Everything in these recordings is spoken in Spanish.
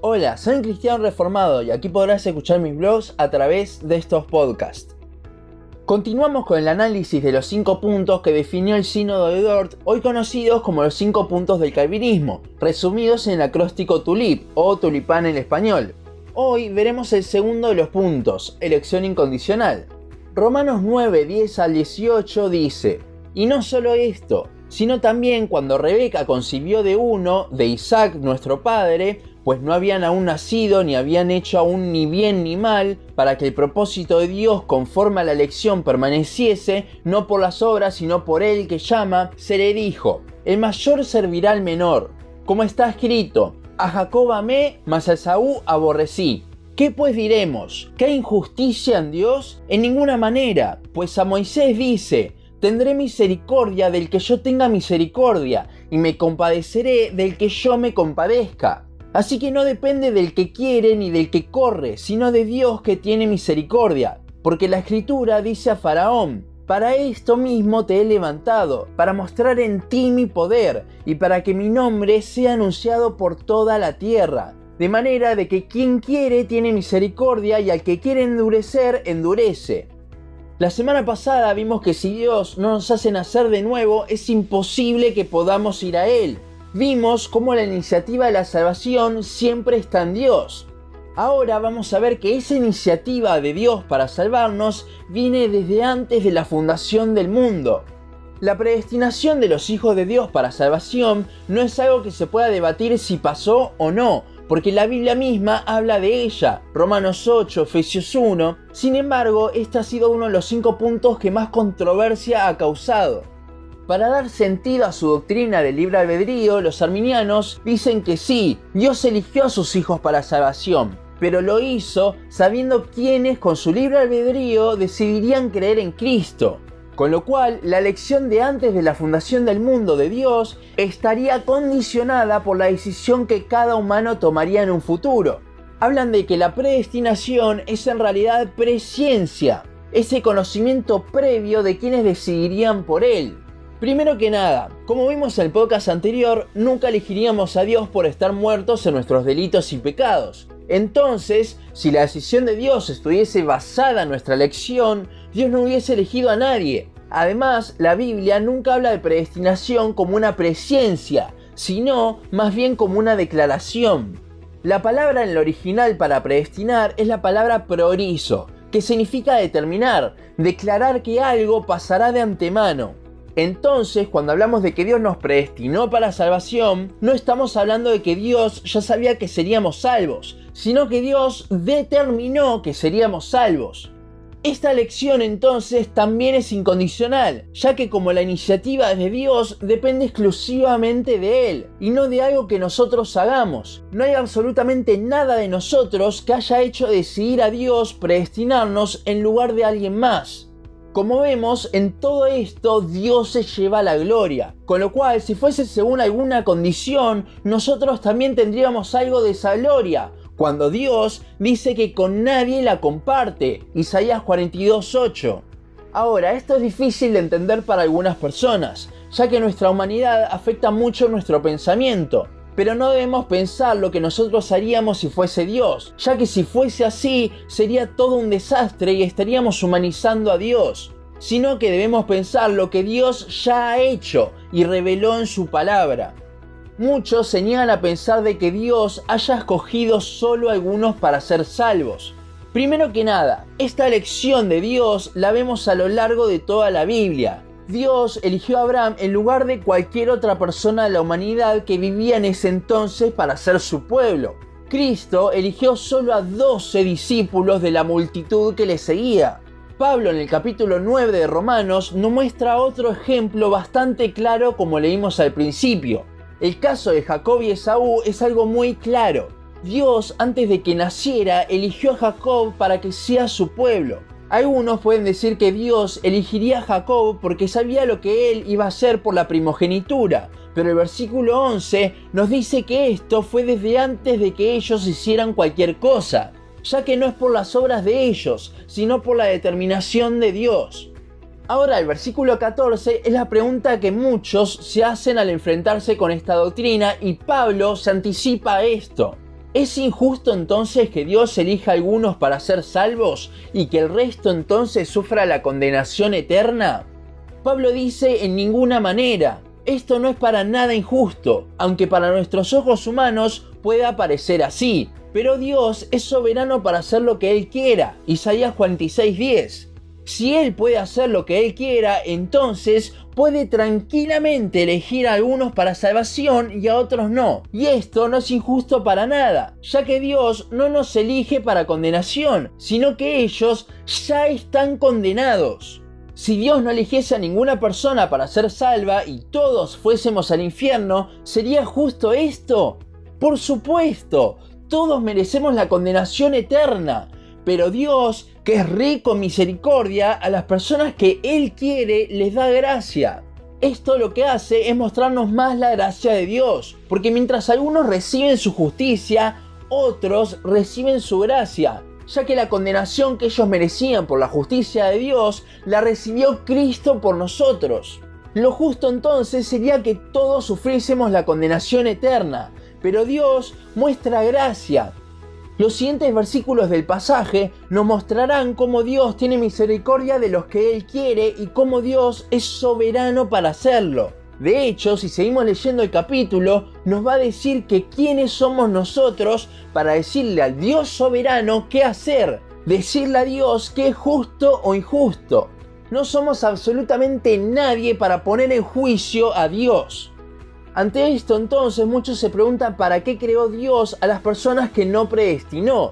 Hola, soy un cristiano reformado y aquí podrás escuchar mis blogs a través de estos podcasts. Continuamos con el análisis de los cinco puntos que definió el Sínodo de Dort, hoy conocidos como los cinco puntos del calvinismo, resumidos en el acróstico TULIP o tulipán en español. Hoy veremos el segundo de los puntos, elección incondicional. Romanos 9, 10 al 18 dice, y no solo esto, sino también cuando Rebeca concibió de uno, de Isaac nuestro padre, pues no habían aún nacido ni habían hecho aún ni bien ni mal, para que el propósito de Dios conforme a la elección permaneciese, no por las obras, sino por él que llama, se le dijo, el mayor servirá al menor, como está escrito, a Jacob amé, mas a Saúl aborrecí. ¿Qué pues diremos? ¿Qué injusticia en Dios? En ninguna manera, pues a Moisés dice, tendré misericordia del que yo tenga misericordia, y me compadeceré del que yo me compadezca. Así que no depende del que quiere ni del que corre, sino de Dios que tiene misericordia. Porque la escritura dice a Faraón, para esto mismo te he levantado, para mostrar en ti mi poder y para que mi nombre sea anunciado por toda la tierra. De manera de que quien quiere tiene misericordia y al que quiere endurecer, endurece. La semana pasada vimos que si Dios no nos hace nacer de nuevo, es imposible que podamos ir a Él vimos cómo la iniciativa de la salvación siempre está en Dios. Ahora vamos a ver que esa iniciativa de Dios para salvarnos viene desde antes de la fundación del mundo. La predestinación de los hijos de Dios para salvación no es algo que se pueda debatir si pasó o no, porque la Biblia misma habla de ella, Romanos 8, Efesios 1. Sin embargo, este ha sido uno de los cinco puntos que más controversia ha causado. Para dar sentido a su doctrina del libre albedrío, los arminianos dicen que sí, Dios eligió a sus hijos para salvación, pero lo hizo sabiendo quiénes con su libre albedrío decidirían creer en Cristo. Con lo cual, la elección de antes de la fundación del mundo de Dios estaría condicionada por la decisión que cada humano tomaría en un futuro. Hablan de que la predestinación es en realidad presciencia, ese conocimiento previo de quienes decidirían por él. Primero que nada, como vimos en el podcast anterior, nunca elegiríamos a Dios por estar muertos en nuestros delitos y pecados. Entonces, si la decisión de Dios estuviese basada en nuestra elección, Dios no hubiese elegido a nadie. Además, la Biblia nunca habla de predestinación como una presciencia, sino más bien como una declaración. La palabra en el original para predestinar es la palabra priorizo, que significa determinar, declarar que algo pasará de antemano. Entonces, cuando hablamos de que Dios nos predestinó para salvación, no estamos hablando de que Dios ya sabía que seríamos salvos, sino que Dios determinó que seríamos salvos. Esta elección entonces también es incondicional, ya que como la iniciativa es de Dios, depende exclusivamente de Él y no de algo que nosotros hagamos. No hay absolutamente nada de nosotros que haya hecho decidir a Dios predestinarnos en lugar de alguien más. Como vemos, en todo esto Dios se lleva la gloria, con lo cual si fuese según alguna condición, nosotros también tendríamos algo de esa gloria, cuando Dios dice que con nadie la comparte, Isaías 42.8. Ahora, esto es difícil de entender para algunas personas, ya que nuestra humanidad afecta mucho nuestro pensamiento, pero no debemos pensar lo que nosotros haríamos si fuese Dios, ya que si fuese así sería todo un desastre y estaríamos humanizando a Dios, sino que debemos pensar lo que Dios ya ha hecho y reveló en su palabra. Muchos se niegan a pensar de que Dios haya escogido solo a algunos para ser salvos. Primero que nada, esta elección de Dios la vemos a lo largo de toda la Biblia. Dios eligió a Abraham en lugar de cualquier otra persona de la humanidad que vivía en ese entonces para ser su pueblo. Cristo eligió solo a 12 discípulos de la multitud que le seguía. Pablo en el capítulo 9 de Romanos nos muestra otro ejemplo bastante claro como leímos al principio. El caso de Jacob y Esaú es algo muy claro. Dios antes de que naciera eligió a Jacob para que sea su pueblo. Algunos pueden decir que Dios elegiría a Jacob porque sabía lo que él iba a hacer por la primogenitura, pero el versículo 11 nos dice que esto fue desde antes de que ellos hicieran cualquier cosa, ya que no es por las obras de ellos, sino por la determinación de Dios. Ahora el versículo 14 es la pregunta que muchos se hacen al enfrentarse con esta doctrina y Pablo se anticipa a esto. ¿Es injusto entonces que Dios elija a algunos para ser salvos y que el resto entonces sufra la condenación eterna? Pablo dice en ninguna manera, esto no es para nada injusto, aunque para nuestros ojos humanos pueda parecer así, pero Dios es soberano para hacer lo que Él quiera. Isaías 46:10. Si Él puede hacer lo que Él quiera, entonces puede tranquilamente elegir a algunos para salvación y a otros no. Y esto no es injusto para nada, ya que Dios no nos elige para condenación, sino que ellos ya están condenados. Si Dios no eligiese a ninguna persona para ser salva y todos fuésemos al infierno, ¿sería justo esto? Por supuesto, todos merecemos la condenación eterna, pero Dios que es rico en misericordia, a las personas que Él quiere les da gracia. Esto lo que hace es mostrarnos más la gracia de Dios, porque mientras algunos reciben su justicia, otros reciben su gracia, ya que la condenación que ellos merecían por la justicia de Dios la recibió Cristo por nosotros. Lo justo entonces sería que todos sufriésemos la condenación eterna, pero Dios muestra gracia, los siguientes versículos del pasaje nos mostrarán cómo Dios tiene misericordia de los que Él quiere y cómo Dios es soberano para hacerlo. De hecho, si seguimos leyendo el capítulo, nos va a decir que quiénes somos nosotros para decirle al Dios soberano qué hacer, decirle a Dios qué es justo o injusto. No somos absolutamente nadie para poner en juicio a Dios. Ante esto entonces muchos se preguntan para qué creó Dios a las personas que no predestinó.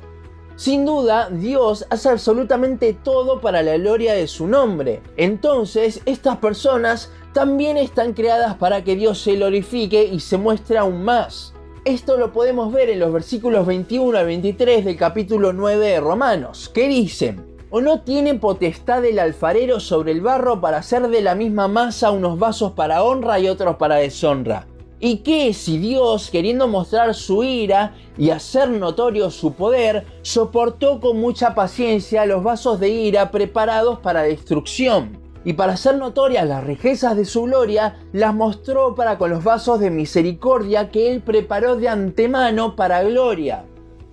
Sin duda, Dios hace absolutamente todo para la gloria de su nombre. Entonces, estas personas también están creadas para que Dios se glorifique y se muestre aún más. Esto lo podemos ver en los versículos 21 al 23 del capítulo 9 de Romanos, que dicen, ¿O no tiene potestad el alfarero sobre el barro para hacer de la misma masa unos vasos para honra y otros para deshonra? ¿Y qué si Dios, queriendo mostrar su ira y hacer notorio su poder, soportó con mucha paciencia los vasos de ira preparados para destrucción? Y para hacer notorias las riquezas de su gloria, las mostró para con los vasos de misericordia que Él preparó de antemano para gloria.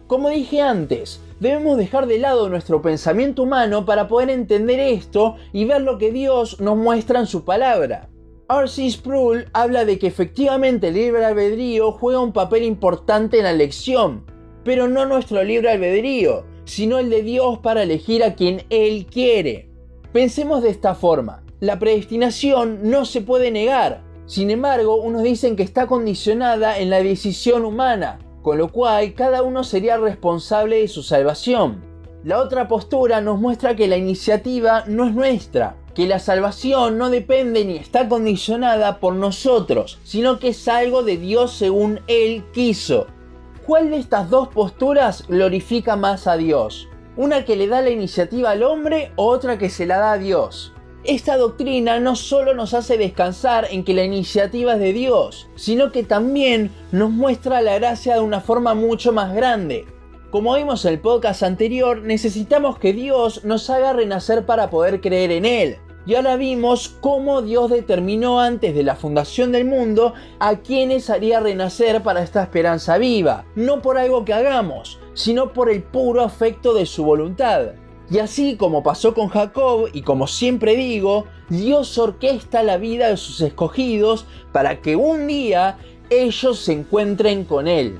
Como dije antes, debemos dejar de lado nuestro pensamiento humano para poder entender esto y ver lo que Dios nos muestra en su palabra. R.C. Sproul habla de que efectivamente el libre albedrío juega un papel importante en la elección, pero no nuestro libre albedrío, sino el de Dios para elegir a quien Él quiere. Pensemos de esta forma, la predestinación no se puede negar, sin embargo unos dicen que está condicionada en la decisión humana, con lo cual cada uno sería responsable de su salvación. La otra postura nos muestra que la iniciativa no es nuestra, que la salvación no depende ni está condicionada por nosotros, sino que es algo de Dios según Él quiso. ¿Cuál de estas dos posturas glorifica más a Dios? ¿Una que le da la iniciativa al hombre o otra que se la da a Dios? Esta doctrina no solo nos hace descansar en que la iniciativa es de Dios, sino que también nos muestra la gracia de una forma mucho más grande. Como vimos en el podcast anterior, necesitamos que Dios nos haga renacer para poder creer en Él. Y ahora vimos cómo Dios determinó antes de la fundación del mundo a quienes haría renacer para esta esperanza viva, no por algo que hagamos, sino por el puro afecto de su voluntad. Y así como pasó con Jacob y como siempre digo, Dios orquesta la vida de sus escogidos para que un día ellos se encuentren con Él.